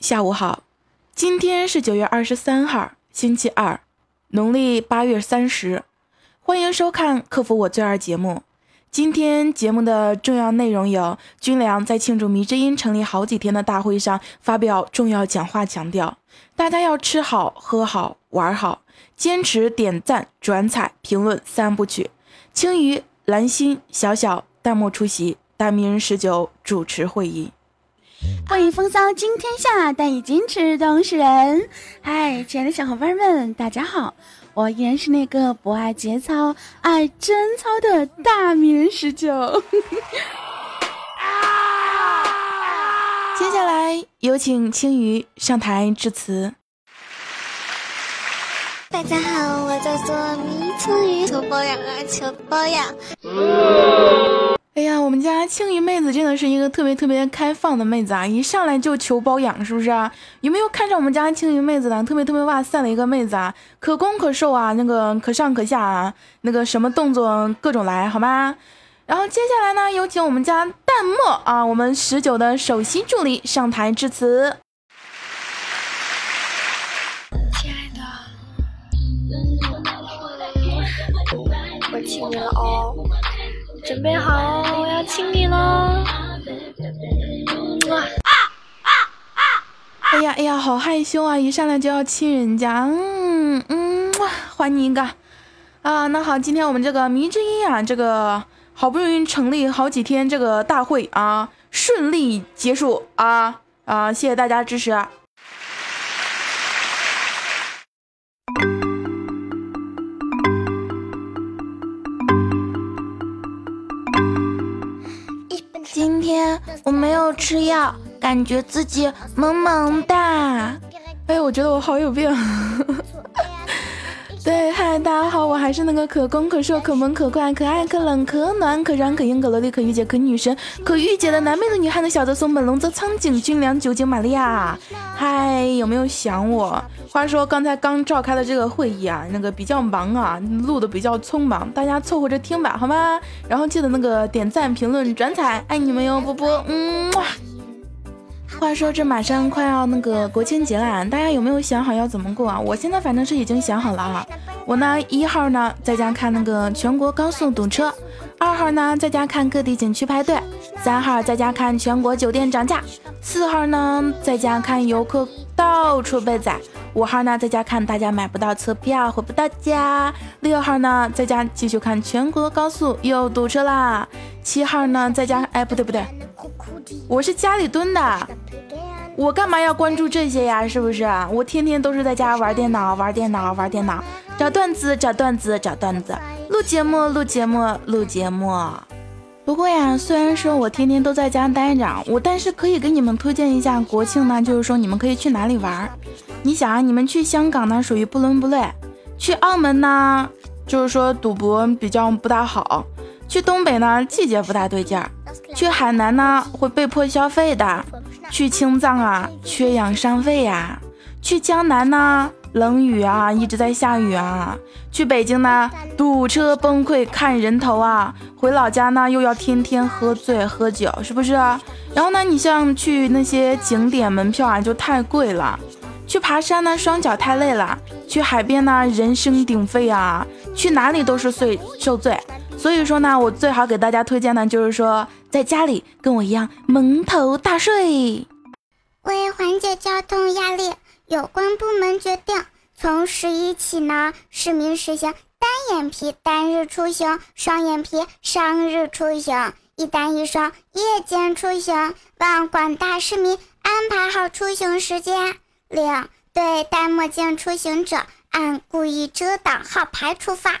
下午好。今天是九月二十三号，星期二，农历八月三十。欢迎收看《克服我最二》节目。今天节目的重要内容有：军粮在庆祝迷之音成立好几天的大会上发表重要讲话，强调大家要吃好、喝好、玩好，坚持点赞、转采、评论三部曲。青鱼、蓝心、小小、弹幕出席，大名人十九主持会议。欢迎风骚惊天下，但已矜持动世人。嗨，亲爱的小伙伴们，大家好！我依然是那个不爱节操、爱贞操的大名人十九。接下来有请青鱼上台致辞。大家好，我叫做迷青鱼，求包养啊，求包养。哎呀，我们家青鱼妹子真的是一个特别特别开放的妹子啊！一上来就求包养，是不是？有没有看上我们家青鱼妹子的？特别特别哇塞的一个妹子啊，可攻可受啊，那个可上可下啊，那个什么动作各种来，好吗？然后接下来呢，有请我们家淡漠啊，我们十九的首席助理上台致辞。亲爱的，我亲你了哦。准备好，我要亲你了！啊啊啊！哎呀哎呀，好害羞啊！一上来就要亲人家，嗯嗯，还你一个啊！那好，今天我们这个迷之音啊，这个好不容易成立好几天这个大会啊，顺利结束啊啊！谢谢大家支持。我没有吃药，感觉自己萌萌哒。哎，我觉得我好有病。对，嗨，大家好，我还是那个可攻可受、可萌可怪、可爱可冷可暖、可软可硬、可萝莉、可御姐、可女神、可御姐的男妹子、女汉子、小泽松本龙泽、苍井军良、酒井玛利亚。嗨，有没有想我？话说刚才刚召开的这个会议啊，那个比较忙啊，录的比较匆忙，大家凑合着听吧，好吗？然后记得那个点赞、评论、转采，爱你们哟，波波，嗯哇。话说这马上快要那个国庆节了，大家有没有想好要怎么过啊？我现在反正是已经想好了啊。我呢一号呢在家看那个全国高速堵车，二号呢在家看各地景区排队，三号在家看全国酒店涨价，四号呢在家看游客到处被宰，五号呢在家看大家买不到车票回不到家，六号呢在家继续看全国高速又堵车啦，七号呢在家哎不对不对，我是家里蹲的。我干嘛要关注这些呀？是不是？我天天都是在家玩电脑，玩电脑，玩电脑，找段子，找段子，找段子，录节目，录节目，录节目。不过呀，虽然说我天天都在家待着，我但是可以给你们推荐一下国庆呢，就是说你们可以去哪里玩。你想啊，你们去香港呢，属于不伦不类；去澳门呢，就是说赌博比较不大好；去东北呢，季节不大对劲儿；去海南呢，会被迫消费的。去青藏啊，缺氧伤肺呀；去江南呢，冷雨啊，一直在下雨啊；去北京呢，堵车崩溃看人头啊；回老家呢，又要天天喝醉喝酒，是不是？然后呢，你像去那些景点门票啊，就太贵了；去爬山呢，双脚太累了；去海边呢，人声鼎沸啊；去哪里都是睡受罪。所以说呢，我最好给大家推荐的，就是说在家里跟我一样蒙头大睡。为缓解交通压力，有关部门决定，从十一起呢，市民实行单眼皮单日出行，双眼皮双日出行，一单一双夜间出行。望广大市民安排好出行时间。另对戴墨镜出行者，按故意遮挡号牌处罚。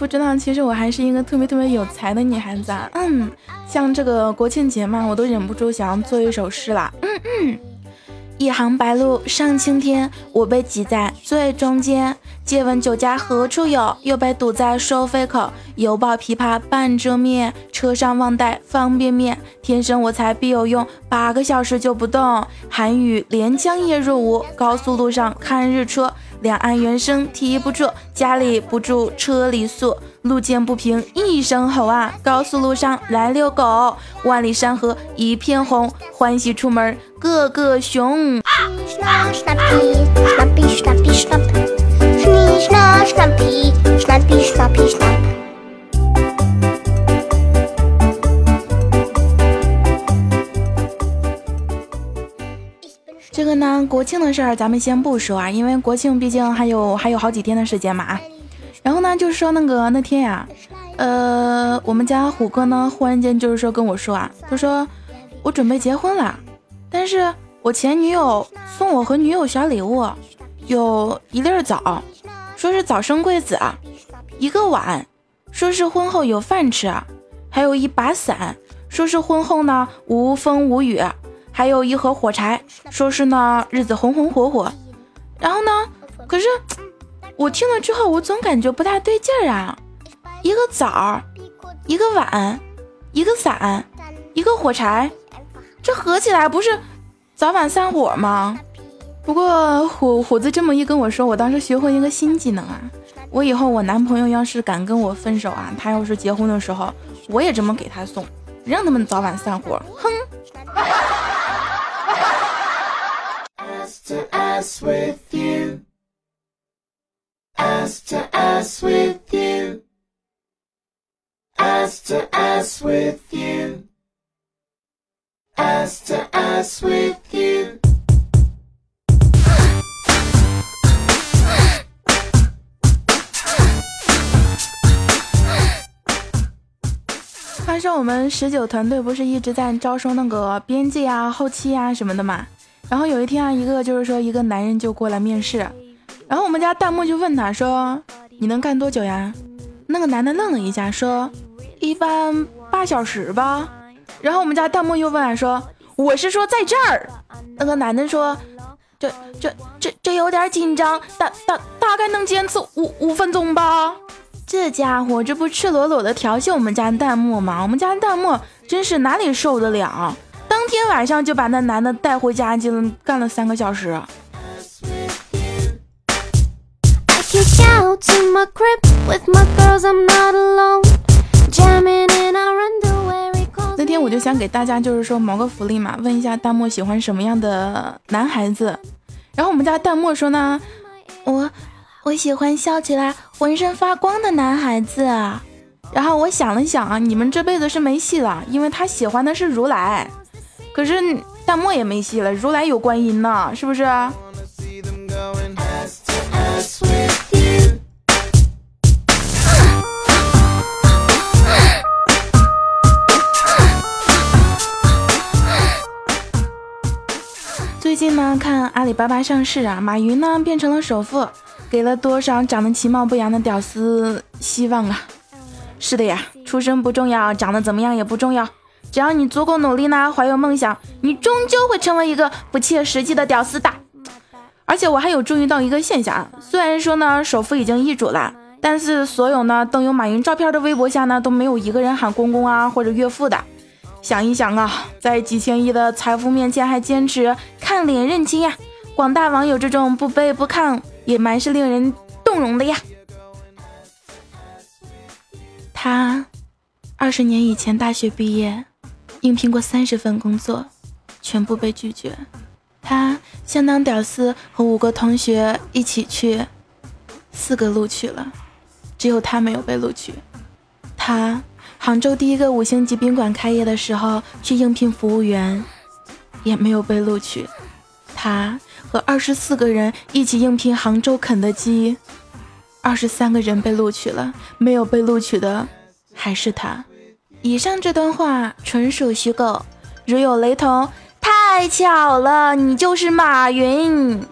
不知道，其实我还是一个特别特别有才的女孩子啊。嗯，像这个国庆节嘛，我都忍不住想要做一首诗了。嗯嗯，一行白鹭上青天，我被挤在最中间。借问酒家何处有？又被堵在收费口。犹抱琵琶半遮面，车上忘带方便面。天生我材必有用，八个小时就不动。寒雨连江夜入吴，高速路上看日出。两岸猿声啼不住，家里不住车里宿。路见不平一声吼啊，高速路上来遛狗。万里山河一片红，欢喜出门个个熊。这个呢，国庆的事儿咱们先不说啊，因为国庆毕竟还有还有好几天的时间嘛啊。然后呢，就是说那个那天呀，呃，我们家虎哥呢，忽然间就是说跟我说啊，他说我准备结婚了，但是我前女友送我和女友小礼物，有一粒枣，说是早生贵子，一个碗，说是婚后有饭吃，还有一把伞，说是婚后呢无风无雨，还有一盒火柴，说是呢日子红红火火。然后呢，可是。我听了之后，我总感觉不大对劲儿啊！一个枣，一个碗，一个伞，一个火柴，这合起来不是早晚散伙吗？不过虎虎子这么一跟我说，我当时学会一个新技能啊！我以后我男朋友要是敢跟我分手啊，他要是结婚的时候，我也这么给他送，让他们早晚散伙。哼！As to us with you. As to us with you. As to us with you. 话说我们十九团队不是一直在招收那个编辑啊、后期啊什么的嘛？然后有一天啊，一个就是说一个男人就过来面试。然后我们家弹幕就问他说：“你能干多久呀？”那个男的愣了一下，说：“一般八小时吧。”然后我们家弹幕又问说：“我是说在这儿。”那个男的说：“这这这这有点紧张，大大大概能坚持五五分钟吧。”这家伙这不赤裸裸的调戏我们家弹幕吗？我们家弹幕真是哪里受得了？当天晚上就把那男的带回家，就干了三个小时。那天我就想给大家就是说谋个福利嘛，问一下弹幕喜欢什么样的男孩子。然后我们家弹幕说呢，我我喜欢笑起来浑身发光的男孩子。然后我想了想啊，你们这辈子是没戏了，因为他喜欢的是如来。可是弹幕也没戏了，如来有观音呢，是不是？最近呢，看阿里巴巴上市啊，马云呢变成了首富，给了多少长得其貌不扬的屌丝希望啊？是的呀，出身不重要，长得怎么样也不重要，只要你足够努力呢，怀有梦想，你终究会成为一个不切实际的屌丝的。而且我还有注意到一个现象啊，虽然说呢首富已经易主了，但是所有呢登有马云照片的微博下呢都没有一个人喊公公啊或者岳父的。想一想啊，在几千亿的财富面前还坚持看脸认亲呀！广大网友这种不卑不亢，也蛮是令人动容的呀。他二十年以前大学毕业，应聘过三十份工作，全部被拒绝。他相当屌丝，和五个同学一起去，四个录取了，只有他没有被录取。他。杭州第一个五星级宾馆开业的时候去应聘服务员，也没有被录取。他和二十四个人一起应聘杭州肯德基，二十三个人被录取了，没有被录取的还是他。以上这段话纯属虚构，如有雷同，太巧了，你就是马云。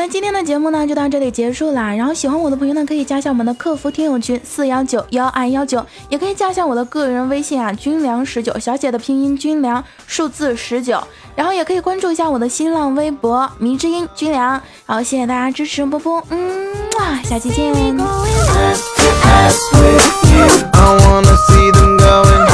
那今天的节目呢，就到这里结束啦。然后喜欢我的朋友呢，可以加一下我们的客服听友群四幺九幺二幺九，也可以加一下我的个人微信啊，军粮十九小写的拼音军粮数字十九，然后也可以关注一下我的新浪微博迷之音军粮。然后谢谢大家支持，波波，嗯，下期见。I wanna see them going